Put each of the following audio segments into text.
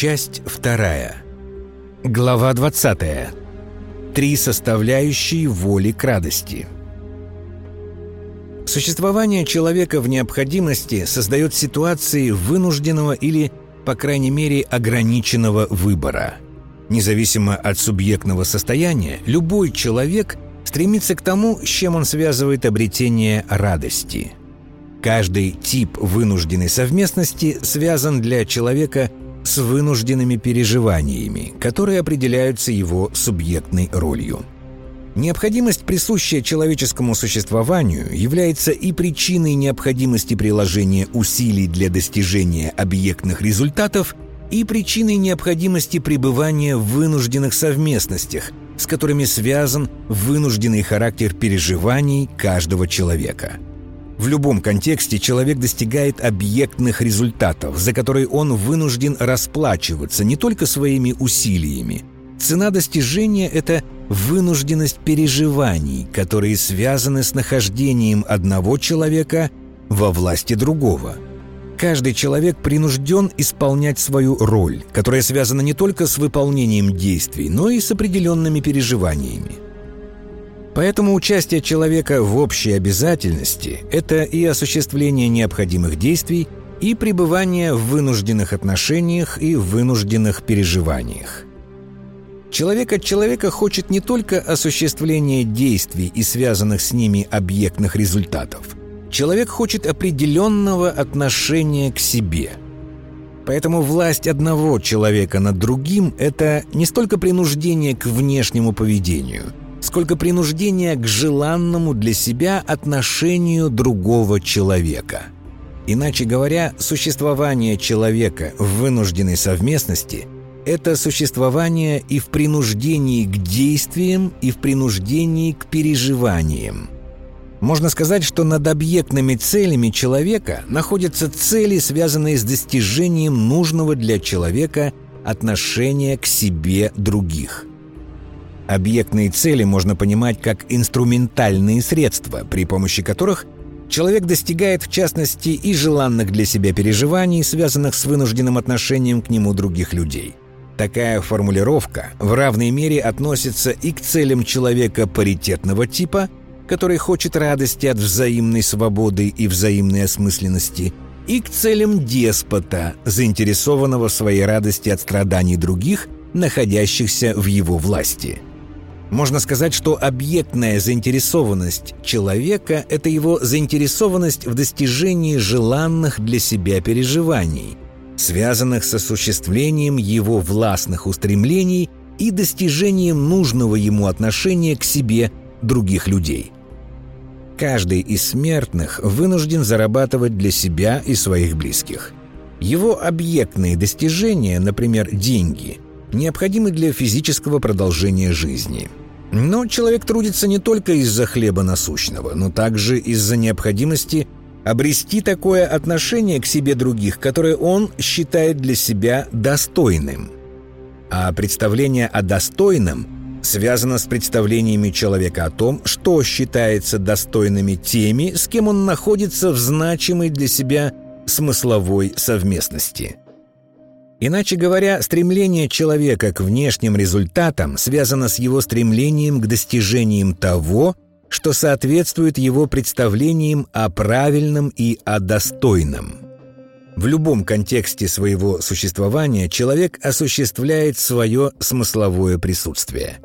Часть вторая. Глава 20. Три составляющие воли к радости. Существование человека в необходимости создает ситуации вынужденного или, по крайней мере, ограниченного выбора. Независимо от субъектного состояния, любой человек стремится к тому, с чем он связывает обретение радости. Каждый тип вынужденной совместности связан для человека с вынужденными переживаниями, которые определяются его субъектной ролью. Необходимость, присущая человеческому существованию, является и причиной необходимости приложения усилий для достижения объектных результатов, и причиной необходимости пребывания в вынужденных совместностях, с которыми связан вынужденный характер переживаний каждого человека – в любом контексте человек достигает объектных результатов, за которые он вынужден расплачиваться не только своими усилиями. Цена достижения – это вынужденность переживаний, которые связаны с нахождением одного человека во власти другого. Каждый человек принужден исполнять свою роль, которая связана не только с выполнением действий, но и с определенными переживаниями – Поэтому участие человека в общей обязательности – это и осуществление необходимых действий, и пребывание в вынужденных отношениях и вынужденных переживаниях. Человек от человека хочет не только осуществления действий и связанных с ними объектных результатов. Человек хочет определенного отношения к себе. Поэтому власть одного человека над другим – это не столько принуждение к внешнему поведению – сколько принуждения к желанному для себя отношению другого человека. Иначе говоря, существование человека в вынужденной совместности – это существование и в принуждении к действиям, и в принуждении к переживаниям. Можно сказать, что над объектными целями человека находятся цели, связанные с достижением нужного для человека отношения к себе других. Объектные цели можно понимать как инструментальные средства, при помощи которых человек достигает, в частности, и желанных для себя переживаний, связанных с вынужденным отношением к нему других людей. Такая формулировка в равной мере относится и к целям человека паритетного типа, который хочет радости от взаимной свободы и взаимной осмысленности, и к целям деспота, заинтересованного в своей радости от страданий других, находящихся в его власти – можно сказать, что объектная заинтересованность человека – это его заинтересованность в достижении желанных для себя переживаний, связанных с осуществлением его властных устремлений и достижением нужного ему отношения к себе других людей. Каждый из смертных вынужден зарабатывать для себя и своих близких. Его объектные достижения, например, деньги – необходимы для физического продолжения жизни. Но человек трудится не только из-за хлеба насущного, но также из-за необходимости обрести такое отношение к себе других, которое он считает для себя достойным. А представление о достойном связано с представлениями человека о том, что считается достойными теми, с кем он находится в значимой для себя смысловой совместности – Иначе говоря, стремление человека к внешним результатам связано с его стремлением к достижениям того, что соответствует его представлениям о правильном и о достойном. В любом контексте своего существования человек осуществляет свое смысловое присутствие.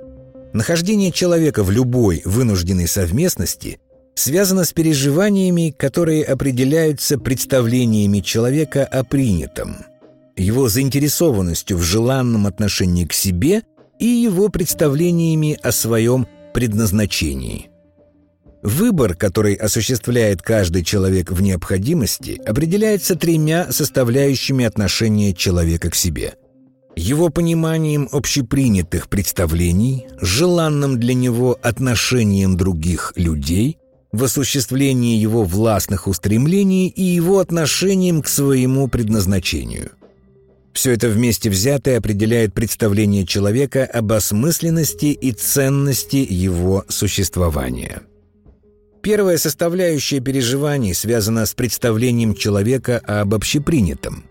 Нахождение человека в любой вынужденной совместности связано с переживаниями, которые определяются представлениями человека о принятом – его заинтересованностью в желанном отношении к себе и его представлениями о своем предназначении. Выбор, который осуществляет каждый человек в необходимости, определяется тремя составляющими отношения человека к себе. Его пониманием общепринятых представлений, желанным для него отношением других людей, в осуществлении его властных устремлений и его отношением к своему предназначению – все это вместе взятое определяет представление человека об осмысленности и ценности его существования. Первая составляющая переживаний связана с представлением человека об общепринятом.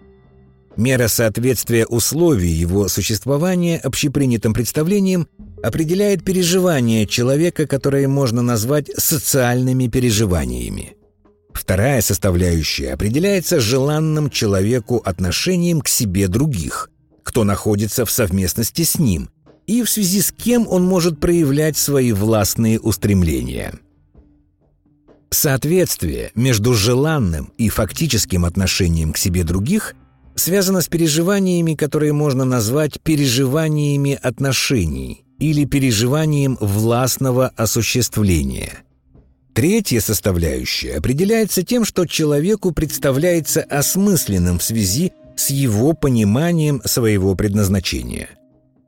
Мера соответствия условий его существования общепринятым представлениям определяет переживания человека, которые можно назвать социальными переживаниями. Вторая составляющая определяется желанным человеку отношением к себе других, кто находится в совместности с ним, и в связи с кем он может проявлять свои властные устремления. Соответствие между желанным и фактическим отношением к себе других связано с переживаниями, которые можно назвать переживаниями отношений или переживанием властного осуществления – Третья составляющая определяется тем, что человеку представляется осмысленным в связи с его пониманием своего предназначения.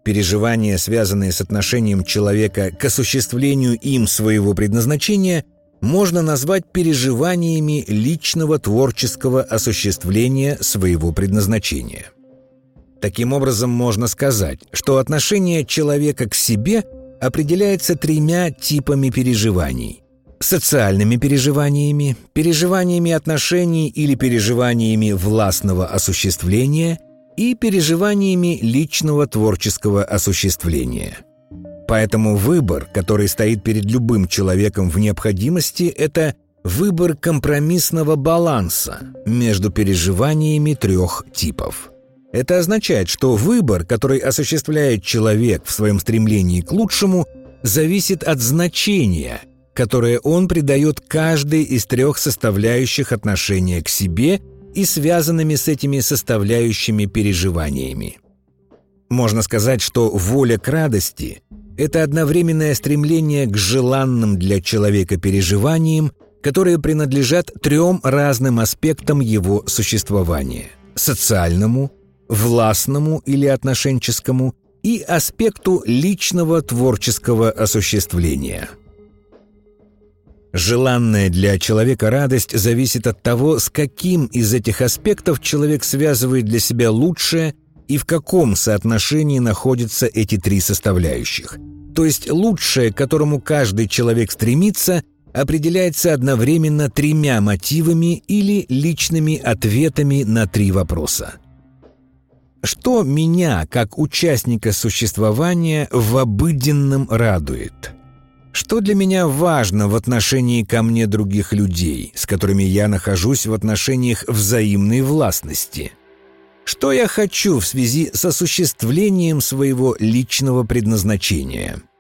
Переживания, связанные с отношением человека к осуществлению им своего предназначения, можно назвать переживаниями личного творческого осуществления своего предназначения. Таким образом, можно сказать, что отношение человека к себе определяется тремя типами переживаний социальными переживаниями, переживаниями отношений или переживаниями властного осуществления и переживаниями личного творческого осуществления. Поэтому выбор, который стоит перед любым человеком в необходимости, это выбор компромиссного баланса между переживаниями трех типов. Это означает, что выбор, который осуществляет человек в своем стремлении к лучшему, зависит от значения – которое он придает каждой из трех составляющих отношения к себе и связанными с этими составляющими переживаниями. Можно сказать, что воля к радости – это одновременное стремление к желанным для человека переживаниям, которые принадлежат трем разным аспектам его существования – социальному, властному или отношенческому и аспекту личного творческого осуществления – Желанная для человека радость зависит от того, с каким из этих аспектов человек связывает для себя лучшее и в каком соотношении находятся эти три составляющих. То есть лучшее, к которому каждый человек стремится, определяется одновременно тремя мотивами или личными ответами на три вопроса. Что меня, как участника существования, в обыденном радует – что для меня важно в отношении ко мне других людей, с которыми я нахожусь в отношениях взаимной властности? Что я хочу в связи с осуществлением своего личного предназначения –